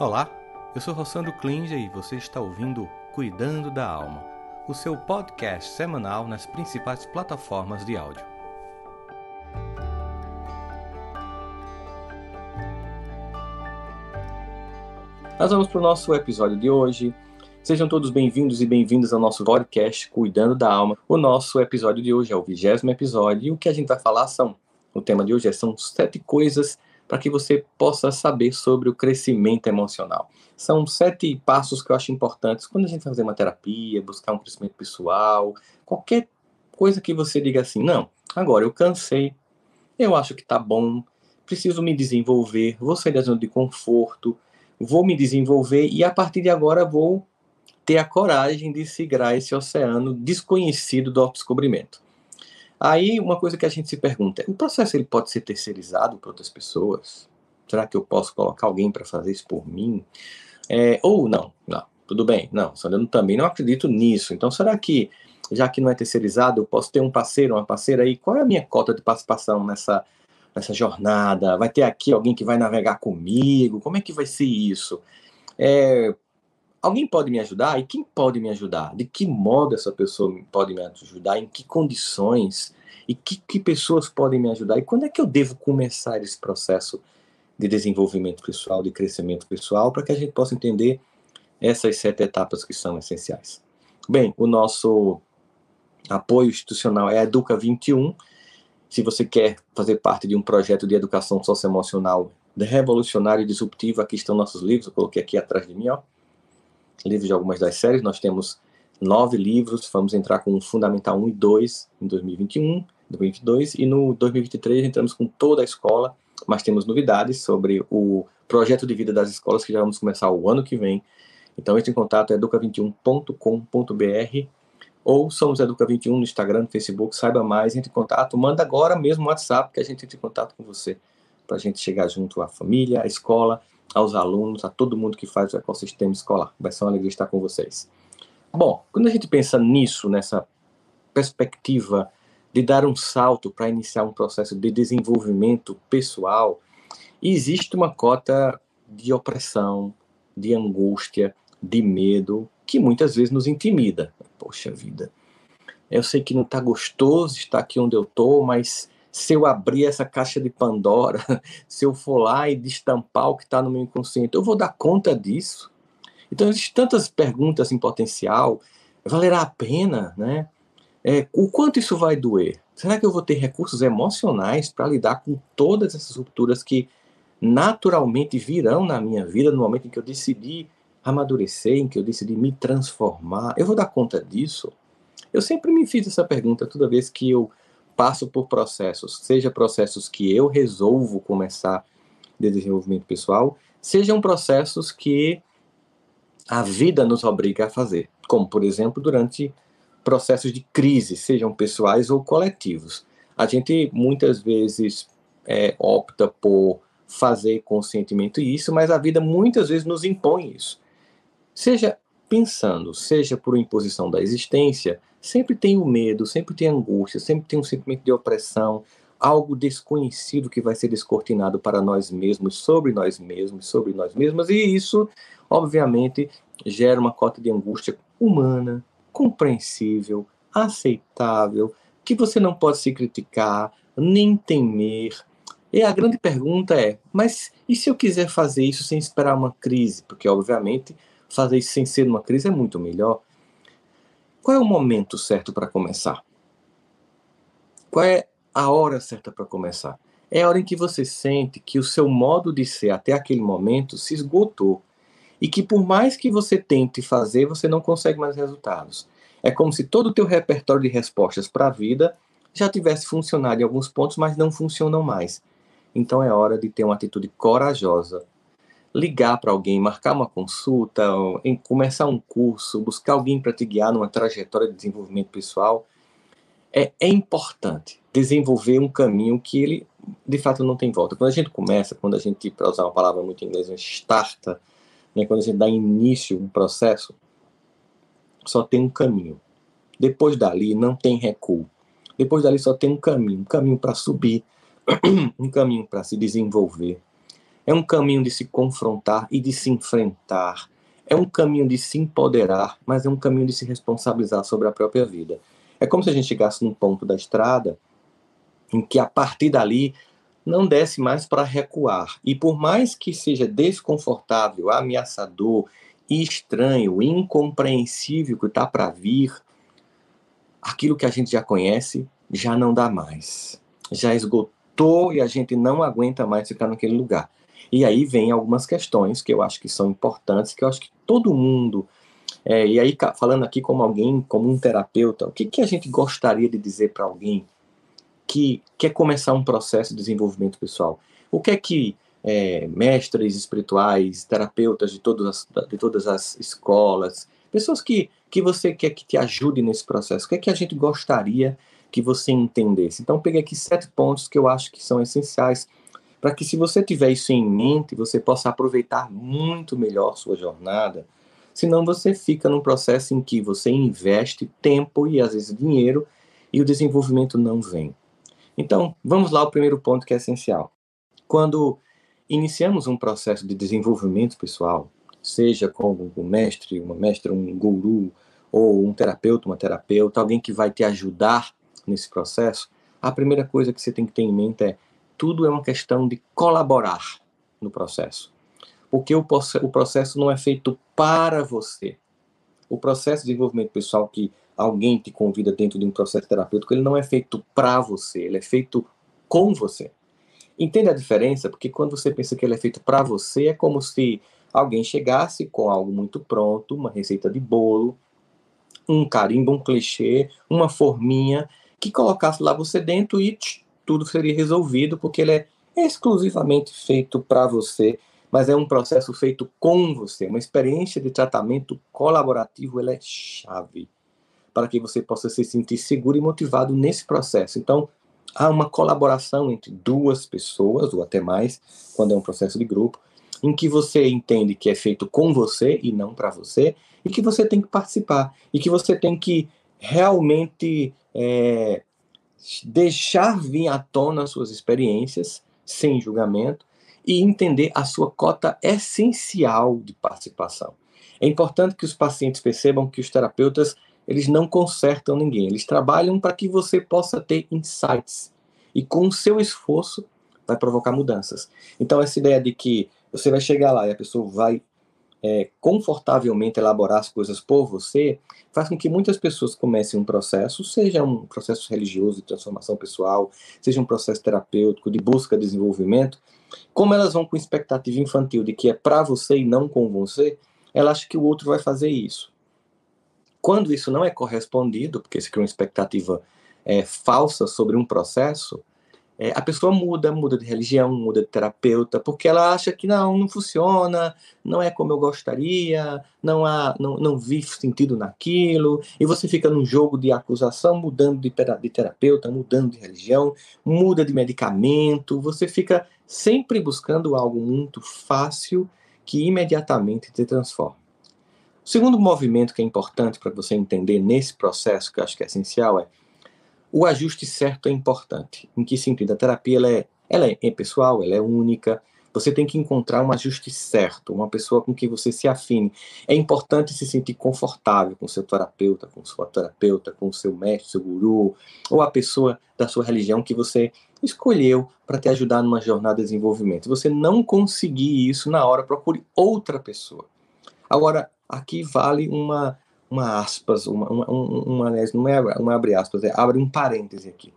Olá, eu sou Rossandro Klinger e você está ouvindo Cuidando da Alma, o seu podcast semanal nas principais plataformas de áudio. Nós vamos para o nosso episódio de hoje. Sejam todos bem-vindos e bem-vindas ao nosso podcast Cuidando da Alma. O nosso episódio de hoje é o vigésimo episódio e o que a gente vai falar são, o tema de hoje é, são sete coisas para que você possa saber sobre o crescimento emocional. São sete passos que eu acho importantes quando a gente vai fazer uma terapia, buscar um crescimento pessoal, qualquer coisa que você diga assim, não, agora eu cansei, eu acho que tá bom, preciso me desenvolver, vou sair da zona de conforto, vou me desenvolver e a partir de agora vou ter a coragem de seguir esse oceano desconhecido do autodescobrimento. Aí uma coisa que a gente se pergunta, o processo ele pode ser terceirizado para outras pessoas? Será que eu posso colocar alguém para fazer isso por mim? É, ou não, não, tudo bem, não, eu também não acredito nisso. Então será que, já que não é terceirizado, eu posso ter um parceiro, uma parceira aí? Qual é a minha cota de participação nessa, nessa jornada? Vai ter aqui alguém que vai navegar comigo? Como é que vai ser isso? É, alguém pode me ajudar? E quem pode me ajudar? De que modo essa pessoa pode me ajudar? Em que condições? E que, que pessoas podem me ajudar? E quando é que eu devo começar esse processo de desenvolvimento pessoal, de crescimento pessoal, para que a gente possa entender essas sete etapas que são essenciais? Bem, o nosso apoio institucional é a Educa 21. Se você quer fazer parte de um projeto de educação socioemocional revolucionário e disruptivo, aqui estão nossos livros, eu coloquei aqui atrás de mim, ó livros de algumas das séries. Nós temos nove livros, vamos entrar com o Fundamental 1 e 2 em 2021, 2022, e no 2023 entramos com toda a escola, mas temos novidades sobre o projeto de vida das escolas que já vamos começar o ano que vem. Então entre em contato é educa21.com.br ou somos Educa21 no Instagram, no Facebook, saiba mais, entre em contato, manda agora mesmo o WhatsApp que a gente entre em contato com você, para a gente chegar junto à família, à escola, aos alunos, a todo mundo que faz o ecossistema escolar. Vai ser uma alegria estar com vocês. Bom, quando a gente pensa nisso, nessa perspectiva de dar um salto para iniciar um processo de desenvolvimento pessoal, existe uma cota de opressão, de angústia, de medo, que muitas vezes nos intimida. Poxa vida, eu sei que não está gostoso estar aqui onde eu estou, mas se eu abrir essa caixa de Pandora, se eu for lá e destampar o que está no meu inconsciente, eu vou dar conta disso? Então, existem tantas perguntas em potencial. Valerá a pena, né? É, o quanto isso vai doer? Será que eu vou ter recursos emocionais para lidar com todas essas rupturas que naturalmente virão na minha vida no momento em que eu decidi amadurecer, em que eu decidi me transformar? Eu vou dar conta disso? Eu sempre me fiz essa pergunta toda vez que eu passo por processos, seja processos que eu resolvo começar de desenvolvimento pessoal, sejam processos que a vida nos obriga a fazer, como por exemplo durante processos de crise, sejam pessoais ou coletivos. A gente muitas vezes é, opta por fazer conscientemente isso, mas a vida muitas vezes nos impõe isso. Seja pensando, seja por imposição da existência, sempre tem o medo, sempre tem angústia, sempre tem um sentimento de opressão, algo desconhecido que vai ser descortinado para nós mesmos, sobre nós mesmos, sobre nós mesmas, e isso, obviamente, gera uma cota de angústia humana, compreensível, aceitável, que você não pode se criticar, nem temer. E a grande pergunta é: mas e se eu quiser fazer isso sem esperar uma crise? Porque, obviamente, fazer isso sem ser uma crise é muito melhor. Qual é o momento certo para começar? Qual é a hora certa para começar? É a hora em que você sente que o seu modo de ser até aquele momento se esgotou e que por mais que você tente fazer, você não consegue mais resultados. É como se todo o teu repertório de respostas para a vida já tivesse funcionado em alguns pontos, mas não funcionam mais. Então é hora de ter uma atitude corajosa ligar para alguém, marcar uma consulta, começar um curso, buscar alguém para te guiar numa trajetória de desenvolvimento pessoal, é, é importante desenvolver um caminho que ele, de fato, não tem volta. Quando a gente começa, quando a gente, para usar uma palavra muito em inglês, starta, né, quando a gente dá início a um processo, só tem um caminho. Depois dali, não tem recuo. Depois dali, só tem um caminho, um caminho para subir, um caminho para se desenvolver, é um caminho de se confrontar e de se enfrentar, é um caminho de se empoderar, mas é um caminho de se responsabilizar sobre a própria vida. É como se a gente chegasse num ponto da estrada em que a partir dali não desse mais para recuar. E por mais que seja desconfortável, ameaçador, estranho, incompreensível que está para vir, aquilo que a gente já conhece já não dá mais. Já esgotou e a gente não aguenta mais ficar naquele lugar. E aí vem algumas questões que eu acho que são importantes, que eu acho que todo mundo. É, e aí, falando aqui como alguém, como um terapeuta, o que, que a gente gostaria de dizer para alguém que quer começar um processo de desenvolvimento pessoal? O que é que é, mestres espirituais, terapeutas de todas, as, de todas as escolas, pessoas que, que você quer que te ajude nesse processo, o que é que a gente gostaria que você entendesse? Então, peguei aqui sete pontos que eu acho que são essenciais para que se você tiver isso em mente, você possa aproveitar muito melhor sua jornada. Senão você fica num processo em que você investe tempo e às vezes dinheiro e o desenvolvimento não vem. Então, vamos lá ao primeiro ponto que é essencial. Quando iniciamos um processo de desenvolvimento pessoal, seja como um mestre, uma mestra, um guru, ou um terapeuta, uma terapeuta, alguém que vai te ajudar nesse processo, a primeira coisa que você tem que ter em mente é tudo é uma questão de colaborar no processo. Porque o, o processo não é feito para você. O processo de desenvolvimento pessoal que alguém te convida dentro de um processo terapêutico, ele não é feito para você, ele é feito com você. Entende a diferença? Porque quando você pensa que ele é feito para você, é como se alguém chegasse com algo muito pronto, uma receita de bolo, um carimbo, um clichê, uma forminha, que colocasse lá você dentro e tch, tudo seria resolvido, porque ele é exclusivamente feito para você, mas é um processo feito com você. Uma experiência de tratamento colaborativo ela é chave para que você possa se sentir seguro e motivado nesse processo. Então, há uma colaboração entre duas pessoas, ou até mais, quando é um processo de grupo, em que você entende que é feito com você e não para você, e que você tem que participar, e que você tem que realmente é, deixar vir à tona suas experiências, sem julgamento, e entender a sua cota essencial de participação. É importante que os pacientes percebam que os terapeutas eles não consertam ninguém, eles trabalham para que você possa ter insights e com o seu esforço vai provocar mudanças. Então essa ideia de que você vai chegar lá e a pessoa vai é, confortavelmente elaborar as coisas por você, faz com que muitas pessoas comecem um processo, seja um processo religioso de transformação pessoal, seja um processo terapêutico de busca de desenvolvimento, como elas vão com expectativa infantil de que é para você e não com você, ela acha que o outro vai fazer isso. Quando isso não é correspondido, porque se cria uma expectativa é, falsa sobre um processo, é, a pessoa muda, muda de religião, muda de terapeuta, porque ela acha que não, não funciona, não é como eu gostaria, não há, não, não vi sentido naquilo, e você fica num jogo de acusação, mudando de, de terapeuta, mudando de religião, muda de medicamento, você fica sempre buscando algo muito fácil que imediatamente te transforma. O segundo movimento que é importante para você entender nesse processo, que eu acho que é essencial, é o ajuste certo é importante. Em que sentido? A terapia ela é, ela é pessoal, ela é única. Você tem que encontrar um ajuste certo, uma pessoa com quem você se afine. É importante se sentir confortável com seu terapeuta, com sua terapeuta, com seu mestre, seu guru, ou a pessoa da sua religião que você escolheu para te ajudar numa jornada de desenvolvimento. Se você não conseguir isso na hora, procure outra pessoa. Agora, aqui vale uma uma aspas, uma, uma, uma, não é uma abre aspas, é abre um parêntese aqui.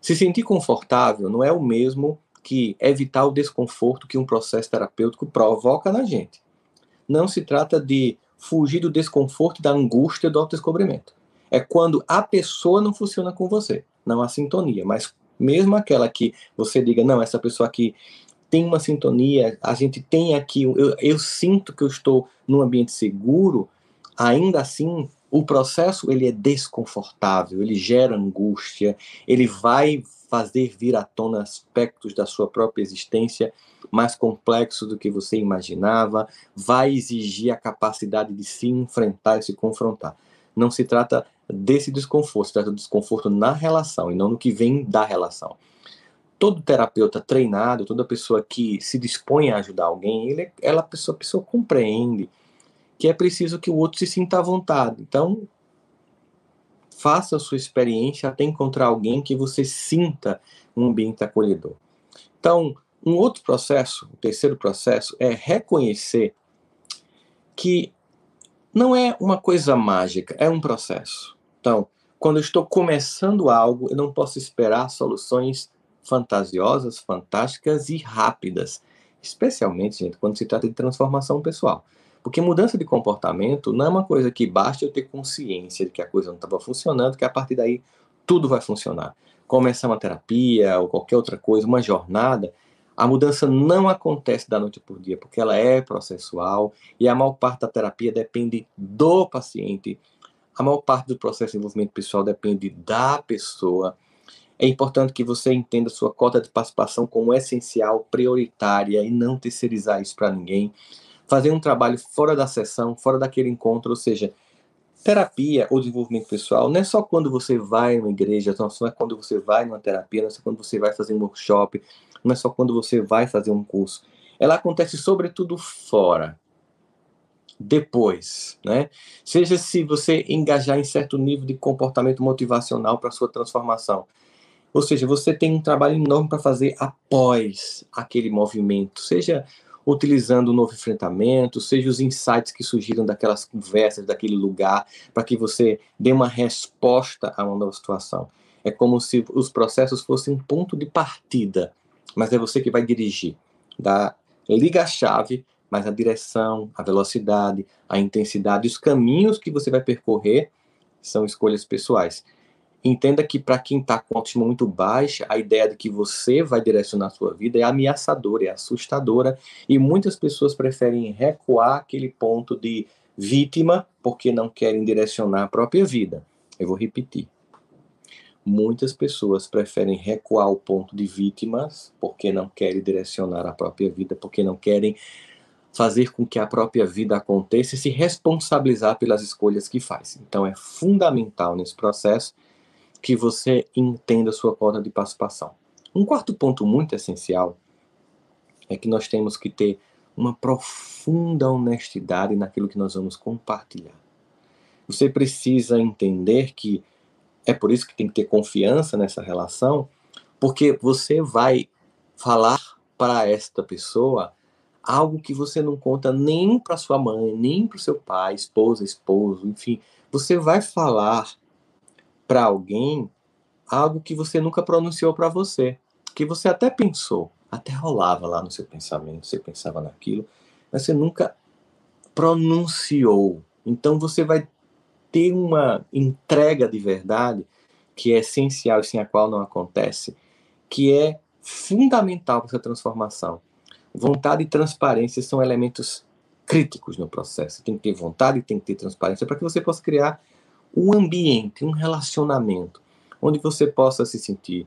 Se sentir confortável não é o mesmo que evitar o desconforto que um processo terapêutico provoca na gente. Não se trata de fugir do desconforto e da angústia do autodescobrimento. É quando a pessoa não funciona com você, não há sintonia, mas mesmo aquela que você diga, não, essa pessoa aqui tem uma sintonia, a gente tem aqui, eu, eu sinto que eu estou num ambiente seguro, ainda assim o processo ele é desconfortável, ele gera angústia, ele vai fazer vir à tona aspectos da sua própria existência mais complexos do que você imaginava, vai exigir a capacidade de se enfrentar e se confrontar. Não se trata desse desconforto, se trata do desconforto na relação e não no que vem da relação. todo terapeuta treinado, toda pessoa que se dispõe a ajudar alguém, ele, ela, a pessoa, a pessoa compreende que é preciso que o outro se sinta à vontade. Então, faça a sua experiência até encontrar alguém que você sinta um ambiente acolhedor. Então, um outro processo, o terceiro processo, é reconhecer que não é uma coisa mágica, é um processo. Então, quando eu estou começando algo, eu não posso esperar soluções fantasiosas, fantásticas e rápidas. Especialmente, gente, quando se trata de transformação pessoal. Porque mudança de comportamento não é uma coisa que basta eu ter consciência de que a coisa não estava funcionando, que a partir daí tudo vai funcionar. Começar uma terapia ou qualquer outra coisa, uma jornada, a mudança não acontece da noite por dia, porque ela é processual e a maior parte da terapia depende do paciente. A maior parte do processo de desenvolvimento pessoal depende da pessoa. É importante que você entenda sua cota de participação como essencial, prioritária e não terceirizar isso para ninguém. Fazer um trabalho fora da sessão, fora daquele encontro, ou seja, terapia ou desenvolvimento pessoal não é só quando você vai numa igreja, não é quando você vai numa terapia, não é só quando você vai fazer um workshop, não é só quando você vai fazer um curso. Ela acontece sobretudo fora. Depois, né? Seja se você engajar em certo nível de comportamento motivacional para sua transformação. Ou seja, você tem um trabalho enorme para fazer após aquele movimento, seja utilizando o um novo enfrentamento, seja os insights que surgiram daquelas conversas, daquele lugar, para que você dê uma resposta a uma nova situação. É como se os processos fossem um ponto de partida, mas é você que vai dirigir. Da liga a chave, mas a direção, a velocidade, a intensidade, os caminhos que você vai percorrer são escolhas pessoais. Entenda que para quem está com autoestima muito baixa, a ideia de que você vai direcionar a sua vida é ameaçadora, é assustadora, e muitas pessoas preferem recuar aquele ponto de vítima porque não querem direcionar a própria vida. Eu vou repetir. Muitas pessoas preferem recuar ao ponto de vítimas porque não querem direcionar a própria vida, porque não querem fazer com que a própria vida aconteça e se responsabilizar pelas escolhas que faz. Então é fundamental nesse processo que você entenda a sua cota de participação. Um quarto ponto muito essencial é que nós temos que ter uma profunda honestidade naquilo que nós vamos compartilhar. Você precisa entender que é por isso que tem que ter confiança nessa relação, porque você vai falar para esta pessoa algo que você não conta nem para sua mãe, nem para o seu pai, esposa, esposo, enfim. Você vai falar para alguém algo que você nunca pronunciou para você, que você até pensou, até rolava lá no seu pensamento, você pensava naquilo, mas você nunca pronunciou. Então você vai ter uma entrega de verdade que é essencial e sem a qual não acontece, que é fundamental para essa transformação. Vontade e transparência são elementos críticos no processo. Tem que ter vontade e tem que ter transparência para que você possa criar um ambiente, um relacionamento, onde você possa se sentir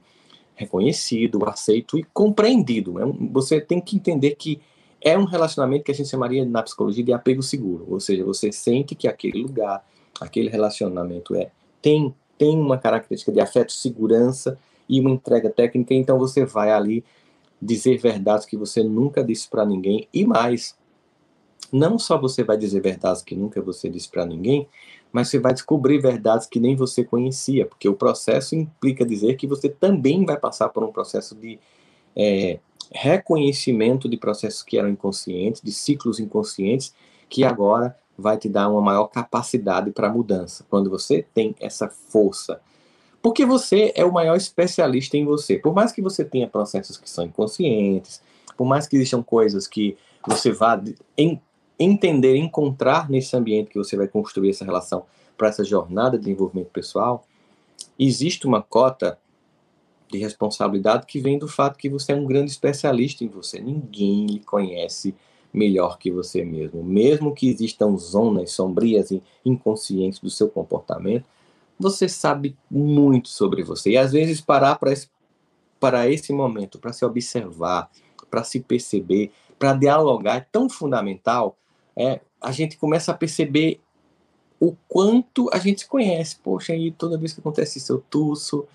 reconhecido, aceito e compreendido. É você tem que entender que é um relacionamento que a gente chamaria na psicologia de apego seguro, ou seja, você sente que aquele lugar, aquele relacionamento é tem tem uma característica de afeto, segurança e uma entrega técnica, então você vai ali dizer verdades que você nunca disse para ninguém e mais, não só você vai dizer verdades que nunca você disse para ninguém, mas você vai descobrir verdades que nem você conhecia, porque o processo implica dizer que você também vai passar por um processo de é, reconhecimento de processos que eram inconscientes, de ciclos inconscientes, que agora vai te dar uma maior capacidade para mudança, quando você tem essa força. Porque você é o maior especialista em você. Por mais que você tenha processos que são inconscientes, por mais que existam coisas que você vá entender, encontrar nesse ambiente que você vai construir essa relação para essa jornada de desenvolvimento pessoal, existe uma cota de responsabilidade que vem do fato que você é um grande especialista em você. Ninguém lhe conhece melhor que você mesmo. Mesmo que existam zonas sombrias e inconscientes do seu comportamento, você sabe muito sobre você. E às vezes parar para esse, para esse momento, para se observar, para se perceber, para dialogar é tão fundamental é, a gente começa a perceber o quanto a gente se conhece. Poxa, aí toda vez que acontece isso eu tuço,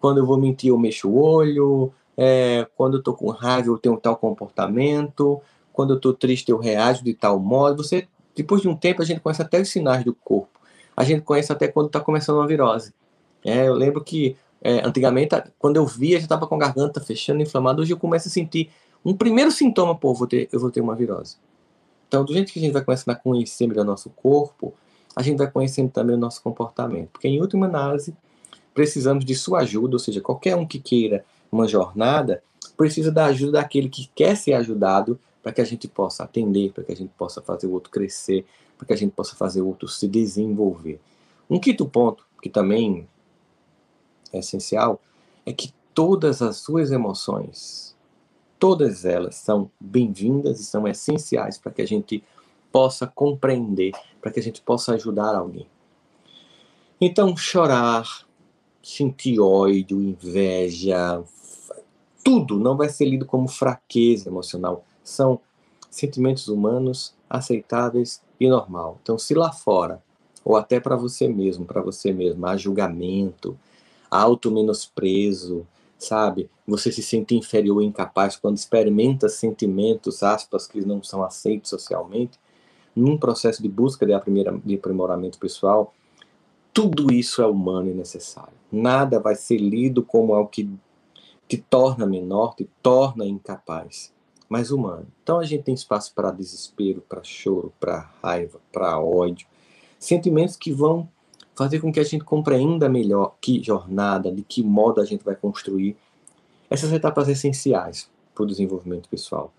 quando eu vou mentir eu mexo o olho, é, quando eu estou com raiva eu tenho tal comportamento, quando eu estou triste eu reajo de tal modo. Você, depois de um tempo, a gente conhece até os sinais do corpo. A gente conhece até quando está começando uma virose. É, eu lembro que é, antigamente, quando eu via, já estava com a garganta fechando, inflamada. Hoje eu começo a sentir um primeiro sintoma, pô, vou ter, eu vou ter uma virose. Então, do jeito que a gente vai começando a conhecer melhor nosso corpo, a gente vai conhecendo também o nosso comportamento. Porque, em última análise, precisamos de sua ajuda, ou seja, qualquer um que queira uma jornada, precisa da ajuda daquele que quer ser ajudado para que a gente possa atender, para que a gente possa fazer o outro crescer, para que a gente possa fazer o outro se desenvolver. Um quinto ponto, que também é essencial, é que todas as suas emoções, todas elas são bem-vindas e são essenciais para que a gente possa compreender, para que a gente possa ajudar alguém. Então, chorar, sentir ódio, inveja, tudo não vai ser lido como fraqueza emocional. São sentimentos humanos aceitáveis e normal. Então, se lá fora, ou até para você mesmo, para você mesmo, há julgamento, auto-menosprezo, sabe? Você se sente inferior e incapaz quando experimenta sentimentos, aspas, que não são aceitos socialmente, num processo de busca de aprimoramento pessoal, tudo isso é humano e necessário. Nada vai ser lido como algo que te torna menor, te torna incapaz, mas humano. Então a gente tem espaço para desespero, para choro, para raiva, para ódio, sentimentos que vão fazer com que a gente compreenda melhor que jornada, de que modo a gente vai construir essas etapas essenciais para o desenvolvimento pessoal.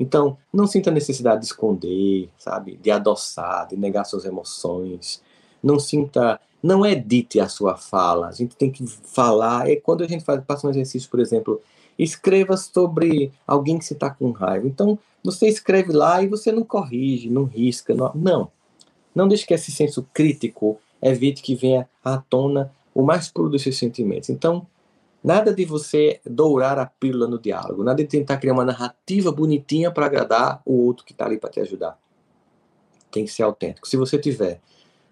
Então, não sinta a necessidade de esconder, sabe, de adoçar, de negar suas emoções. Não sinta, não edite a sua fala. A gente tem que falar. É quando a gente faz, passa um exercício, por exemplo, escreva sobre alguém que você está com raiva. Então, você escreve lá e você não corrige, não risca, não. Não, não deixe que esse senso crítico evite que venha à tona o mais puro dos seus sentimentos. Então, nada de você dourar a pílula no diálogo, nada de tentar criar uma narrativa bonitinha para agradar o outro que está ali para te ajudar. Tem que ser autêntico. Se você tiver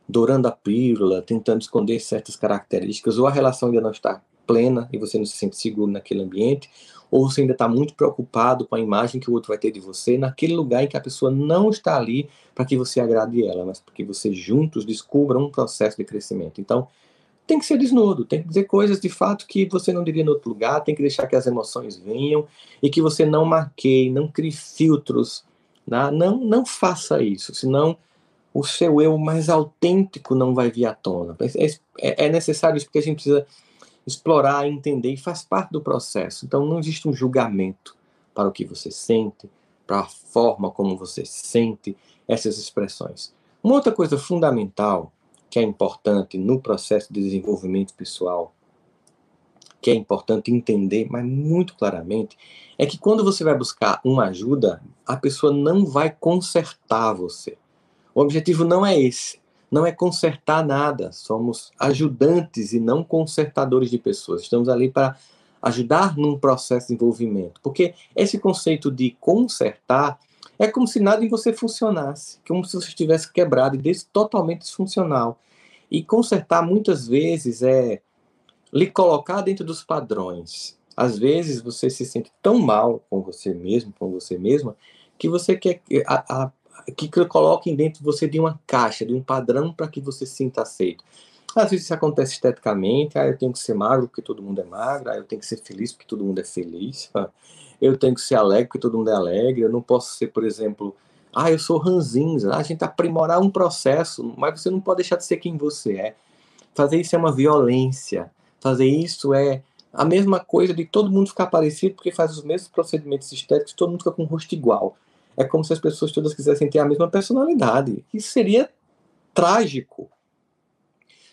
dourando a pílula, tentando esconder certas características, ou a relação ainda não está plena e você não se sente seguro naquele ambiente, ou você ainda está muito preocupado com a imagem que o outro vai ter de você naquele lugar em que a pessoa não está ali para que você agrade ela, mas para que vocês juntos descubram um processo de crescimento. Então, tem que ser desnudo, tem que dizer coisas de fato que você não diria em outro lugar, tem que deixar que as emoções venham e que você não marqueie, não crie filtros, né? não, não faça isso, senão o seu eu mais autêntico não vai vir à tona. É, é, é necessário isso porque a gente precisa explorar, entender e faz parte do processo. Então não existe um julgamento para o que você sente, para a forma como você sente essas expressões. Uma outra coisa fundamental que é importante no processo de desenvolvimento pessoal, que é importante entender, mas muito claramente, é que quando você vai buscar uma ajuda, a pessoa não vai consertar você. O objetivo não é esse não é consertar nada, somos ajudantes e não consertadores de pessoas. Estamos ali para ajudar num processo de desenvolvimento. Porque esse conceito de consertar é como se nada em você funcionasse, como se você estivesse quebrado e totalmente disfuncional. E consertar muitas vezes é lhe colocar dentro dos padrões. Às vezes você se sente tão mal com você mesmo, com você mesma, que você quer a, a, que coloquem dentro de você de uma caixa, de um padrão para que você se sinta aceito. Às vezes isso acontece esteticamente, ah, eu tenho que ser magro porque todo mundo é magro, ah, eu tenho que ser feliz porque todo mundo é feliz, ah, eu tenho que ser alegre porque todo mundo é alegre, eu não posso ser, por exemplo, ah, eu sou ranzinza, a gente aprimorar um processo, mas você não pode deixar de ser quem você é. Fazer isso é uma violência, fazer isso é a mesma coisa de todo mundo ficar parecido porque faz os mesmos procedimentos estéticos, todo mundo fica com o rosto igual é como se as pessoas todas quisessem ter a mesma personalidade. Isso seria trágico.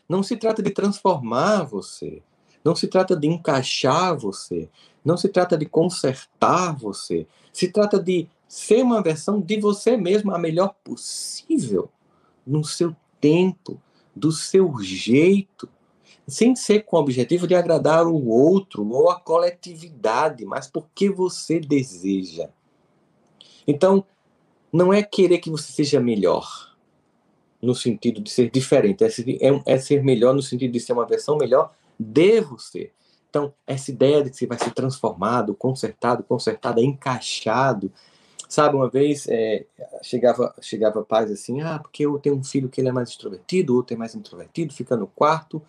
Não se trata de transformar você. Não se trata de encaixar você. Não se trata de consertar você. Se trata de ser uma versão de você mesmo a melhor possível, no seu tempo, do seu jeito, sem ser com o objetivo de agradar o outro ou a coletividade, mas porque você deseja. Então, não é querer que você seja melhor, no sentido de ser diferente, é ser, é, é ser melhor no sentido de ser uma versão melhor de você. Então, essa ideia de que você vai ser transformado, consertado, consertada, encaixado. Sabe, uma vez é, chegava, chegava pais assim, ah, porque eu tenho um filho que ele é mais extrovertido, outro é mais introvertido, fica no quarto,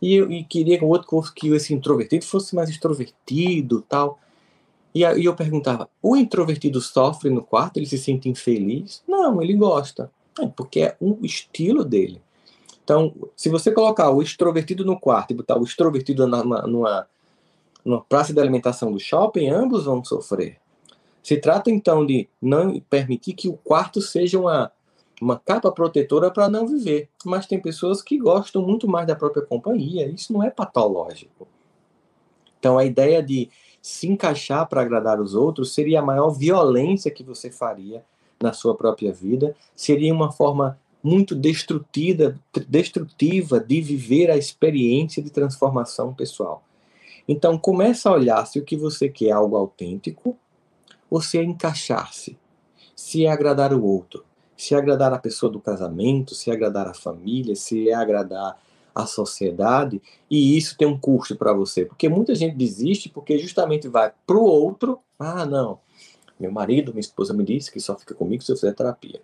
e, eu, e queria que o outro que esse introvertido fosse mais extrovertido tal. E aí eu perguntava, o introvertido sofre no quarto, ele se sente infeliz? Não, ele gosta. É porque é um estilo dele. Então, se você colocar o extrovertido no quarto e botar o extrovertido numa, numa, numa praça de alimentação do shopping, ambos vão sofrer. Se trata então de não permitir que o quarto seja uma, uma capa protetora para não viver. Mas tem pessoas que gostam muito mais da própria companhia. Isso não é patológico. Então, a ideia de se encaixar para agradar os outros seria a maior violência que você faria na sua própria vida. Seria uma forma muito destrutiva, destrutiva de viver a experiência de transformação pessoal. Então, comece a olhar se o que você quer é algo autêntico ou se é encaixar-se, se é agradar o outro, se é agradar a pessoa do casamento, se é agradar a família, se é agradar a sociedade, e isso tem um custo para você, porque muita gente desiste porque justamente vai para o outro, ah, não, meu marido, minha esposa me disse que só fica comigo se eu fizer terapia.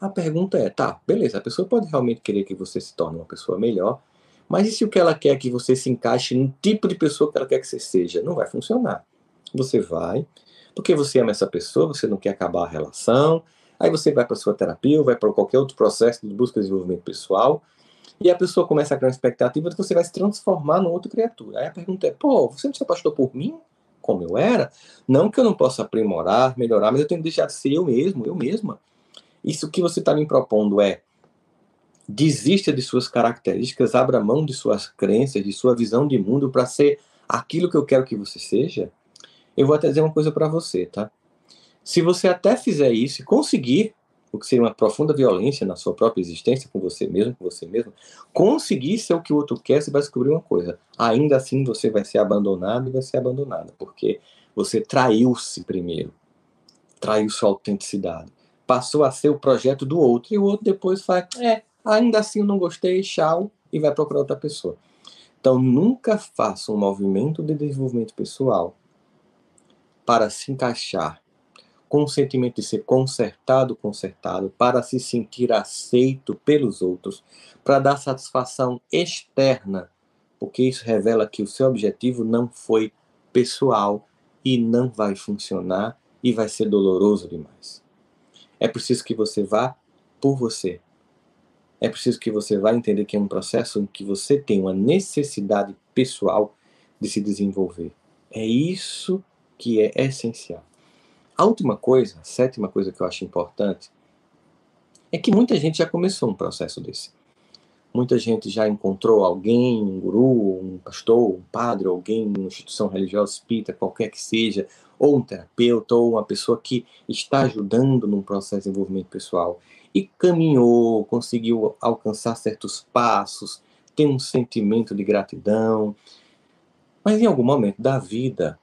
A pergunta é, tá, beleza, a pessoa pode realmente querer que você se torne uma pessoa melhor, mas e se o que ela quer é que você se encaixe no tipo de pessoa que ela quer que você seja? Não vai funcionar. Você vai, porque você ama essa pessoa, você não quer acabar a relação, aí você vai para sua terapia ou vai para qualquer outro processo de busca de desenvolvimento pessoal, e a pessoa começa a criar uma expectativa de que você vai se transformar numa outra criatura. Aí a pergunta é, pô, você não se apaixonou por mim? Como eu era? Não que eu não possa aprimorar, melhorar, mas eu tenho que deixar de ser eu mesmo, eu mesma. Isso que você está me propondo é desista de suas características, abra mão de suas crenças, de sua visão de mundo para ser aquilo que eu quero que você seja. Eu vou até dizer uma coisa para você, tá? Se você até fizer isso e conseguir, o que seria uma profunda violência na sua própria existência, com você mesmo, com você mesmo, conseguir ser o que o outro quer, você vai descobrir uma coisa. Ainda assim você vai ser abandonado e vai ser abandonada, porque você traiu-se primeiro. Traiu sua autenticidade passou a ser o projeto do outro, e o outro depois faz, é, ainda assim eu não gostei, tchau, e vai procurar outra pessoa. Então nunca faça um movimento de desenvolvimento pessoal para se encaixar com o sentimento de ser consertado, consertado, para se sentir aceito pelos outros, para dar satisfação externa, porque isso revela que o seu objetivo não foi pessoal e não vai funcionar e vai ser doloroso demais. É preciso que você vá por você. É preciso que você vá entender que é um processo em que você tem uma necessidade pessoal de se desenvolver. É isso que é essencial. A última coisa, a sétima coisa que eu acho importante, é que muita gente já começou um processo desse. Muita gente já encontrou alguém, um guru, um pastor, um padre, alguém, uma instituição religiosa espírita, qualquer que seja, ou um terapeuta, ou uma pessoa que está ajudando num processo de desenvolvimento pessoal e caminhou, conseguiu alcançar certos passos, tem um sentimento de gratidão. Mas em algum momento da vida,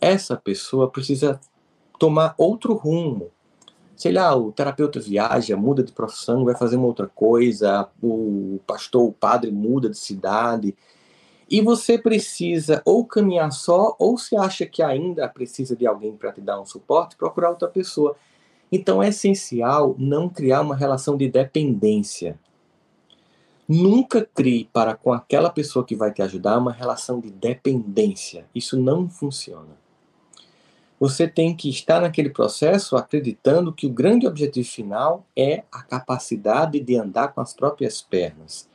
essa pessoa precisa tomar outro rumo. Sei lá, o terapeuta viaja, muda de profissão, vai fazer uma outra coisa, o pastor, o padre muda de cidade, e você precisa ou caminhar só, ou se acha que ainda precisa de alguém para te dar um suporte, procurar outra pessoa. Então é essencial não criar uma relação de dependência. Nunca crie para com aquela pessoa que vai te ajudar uma relação de dependência. Isso não funciona. Você tem que estar naquele processo acreditando que o grande objetivo final é a capacidade de andar com as próprias pernas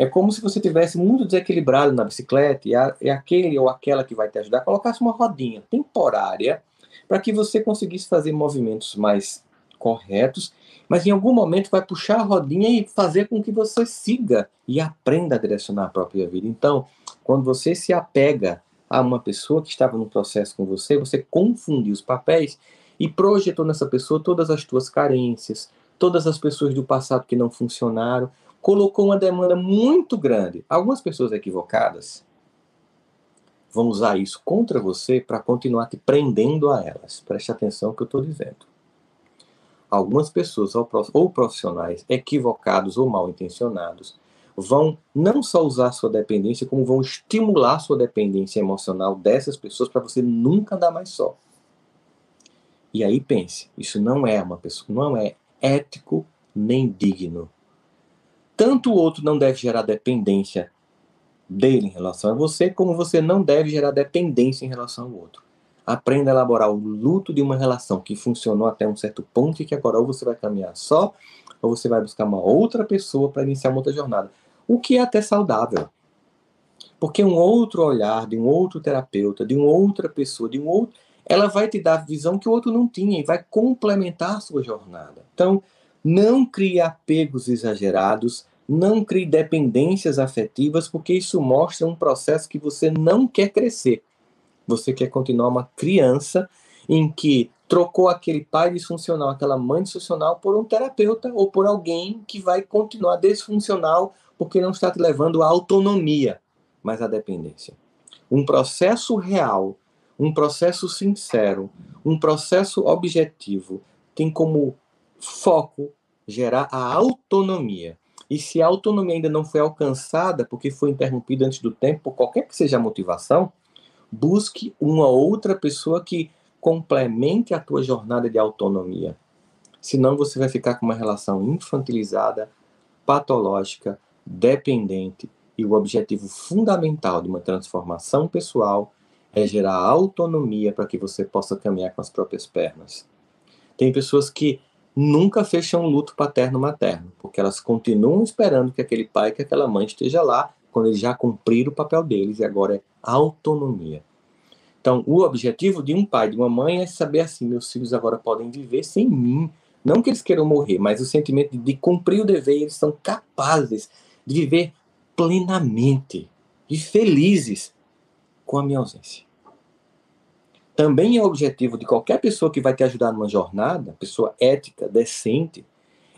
é como se você tivesse muito desequilibrado na bicicleta e, a, e aquele ou aquela que vai te ajudar colocasse uma rodinha temporária para que você conseguisse fazer movimentos mais corretos, mas em algum momento vai puxar a rodinha e fazer com que você siga e aprenda a direcionar a própria vida. Então, quando você se apega a uma pessoa que estava no processo com você, você confundiu os papéis e projetou nessa pessoa todas as suas carências, todas as pessoas do passado que não funcionaram, colocou uma demanda muito grande. Algumas pessoas equivocadas vão usar isso contra você para continuar te prendendo a elas. Preste atenção no que eu estou dizendo. Algumas pessoas ou profissionais equivocados ou mal intencionados vão não só usar sua dependência, como vão estimular sua dependência emocional dessas pessoas para você nunca andar mais só. E aí pense, isso não é uma pessoa, não é ético nem digno. Tanto o outro não deve gerar dependência dele em relação a você, como você não deve gerar dependência em relação ao outro. Aprenda a elaborar o luto de uma relação que funcionou até um certo ponto e que agora ou você vai caminhar só, ou você vai buscar uma outra pessoa para iniciar uma outra jornada. O que é até saudável. Porque um outro olhar de um outro terapeuta, de uma outra pessoa, de um outro, ela vai te dar visão que o outro não tinha e vai complementar a sua jornada. Então, não crie apegos exagerados, não crie dependências afetivas, porque isso mostra um processo que você não quer crescer. Você quer continuar uma criança em que trocou aquele pai disfuncional, aquela mãe disfuncional por um terapeuta ou por alguém que vai continuar desfuncional porque não está te levando à autonomia, mas à dependência. Um processo real, um processo sincero, um processo objetivo tem como foco gerar a autonomia. E se a autonomia ainda não foi alcançada porque foi interrompida antes do tempo, por qualquer que seja a motivação, busque uma outra pessoa que complemente a tua jornada de autonomia. Senão você vai ficar com uma relação infantilizada, patológica, dependente, e o objetivo fundamental de uma transformação pessoal é gerar autonomia para que você possa caminhar com as próprias pernas. Tem pessoas que nunca fecham luto paterno-materno, porque elas continuam esperando que aquele pai, que aquela mãe esteja lá quando eles já cumpriram o papel deles e agora é autonomia. Então, o objetivo de um pai, de uma mãe é saber assim, meus filhos agora podem viver sem mim. Não que eles queiram morrer, mas o sentimento de, de cumprir o dever, eles são capazes de viver plenamente e felizes com a minha ausência. Também é o objetivo de qualquer pessoa que vai te ajudar numa jornada, pessoa ética, decente,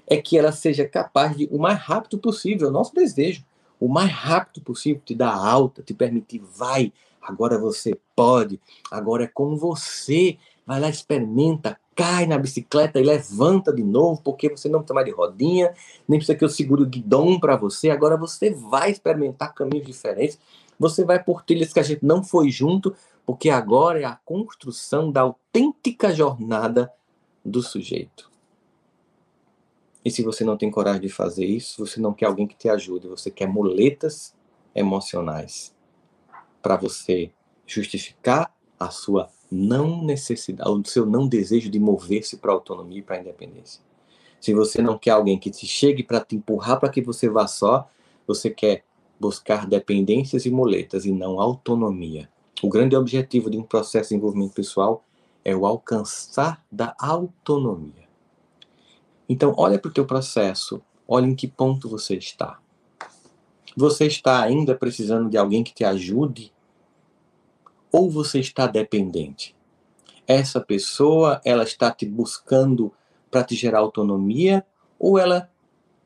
é que ela seja capaz de, o mais rápido possível, é o nosso desejo, o mais rápido possível, te dar alta, te permitir, vai, agora você pode, agora é com você, vai lá, experimenta, cai na bicicleta e levanta de novo, porque você não precisa mais de rodinha, nem precisa que eu segure o guidão para você, agora você vai experimentar caminhos diferentes, você vai por trilhas que a gente não foi junto, porque agora é a construção da autêntica jornada do sujeito. E se você não tem coragem de fazer isso, você não quer alguém que te ajude, você quer muletas emocionais para você justificar a sua não necessidade, o seu não desejo de mover-se para a autonomia e para a independência. Se você não quer alguém que te chegue para te empurrar para que você vá só, você quer buscar dependências e muletas e não autonomia. O grande objetivo de um processo de desenvolvimento pessoal é o alcançar da autonomia. Então, olha para o teu processo, olha em que ponto você está. Você está ainda precisando de alguém que te ajude? Ou você está dependente? Essa pessoa, ela está te buscando para te gerar autonomia ou ela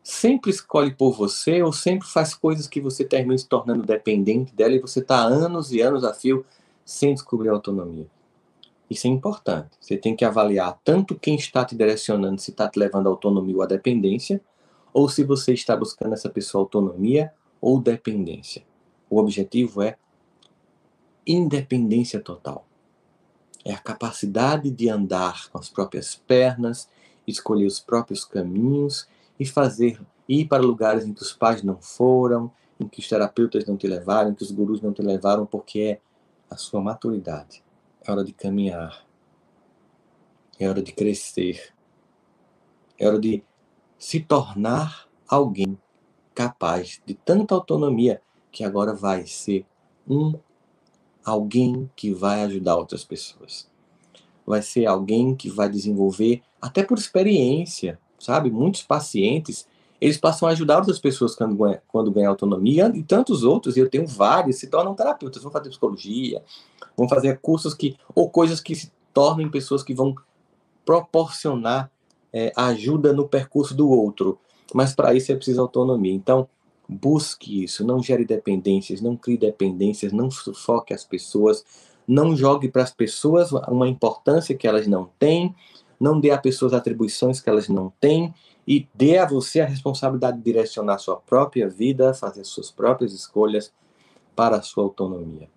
sempre escolhe por você ou sempre faz coisas que você termina se tornando dependente dela e você está anos e anos a fio sem descobrir autonomia. Isso é importante. Você tem que avaliar tanto quem está te direcionando, se está te levando à autonomia ou à dependência, ou se você está buscando essa pessoa autonomia ou dependência. O objetivo é independência total. É a capacidade de andar com as próprias pernas, escolher os próprios caminhos e fazer ir para lugares em que os pais não foram, em que os terapeutas não te levaram, em que os gurus não te levaram, porque é a sua maturidade. É hora de caminhar. É hora de crescer. É hora de se tornar alguém capaz de tanta autonomia que agora vai ser um alguém que vai ajudar outras pessoas. Vai ser alguém que vai desenvolver até por experiência, sabe? Muitos pacientes, eles passam a ajudar outras pessoas quando, ganham, quando autonomia e tantos outros, e eu tenho vários, se tornam terapeutas, vão fazer psicologia, vão fazer cursos que, ou coisas que se tornem pessoas que vão proporcionar é, ajuda no percurso do outro. Mas para isso é preciso autonomia. Então, busque isso, não gere dependências, não crie dependências, não sufoque as pessoas, não jogue para as pessoas uma importância que elas não têm, não dê a pessoas atribuições que elas não têm e dê a você a responsabilidade de direcionar a sua própria vida, fazer suas próprias escolhas para a sua autonomia.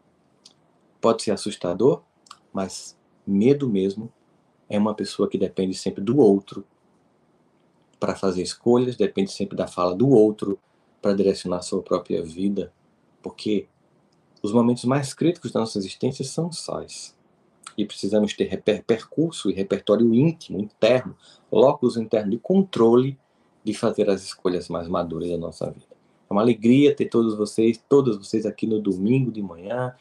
Pode ser assustador, mas medo mesmo é uma pessoa que depende sempre do outro para fazer escolhas, depende sempre da fala do outro para direcionar sua própria vida, porque os momentos mais críticos da nossa existência são sós. E precisamos ter reper percurso e repertório íntimo, interno, locus interno de controle de fazer as escolhas mais maduras da nossa vida. É uma alegria ter todos vocês, todas vocês aqui no domingo de manhã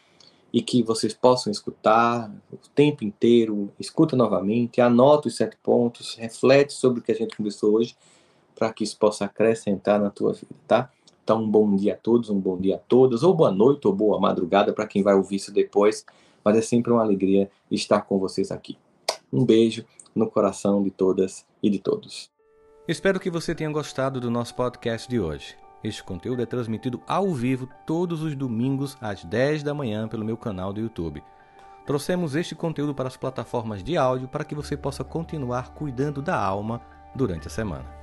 e que vocês possam escutar o tempo inteiro, escuta novamente, anota os sete pontos, reflete sobre o que a gente conversou hoje, para que isso possa acrescentar na tua vida, tá? Então, um bom dia a todos, um bom dia a todas, ou boa noite ou boa madrugada para quem vai ouvir isso depois, mas é sempre uma alegria estar com vocês aqui. Um beijo no coração de todas e de todos. Espero que você tenha gostado do nosso podcast de hoje. Este conteúdo é transmitido ao vivo todos os domingos às 10 da manhã pelo meu canal do YouTube. Trouxemos este conteúdo para as plataformas de áudio para que você possa continuar cuidando da alma durante a semana.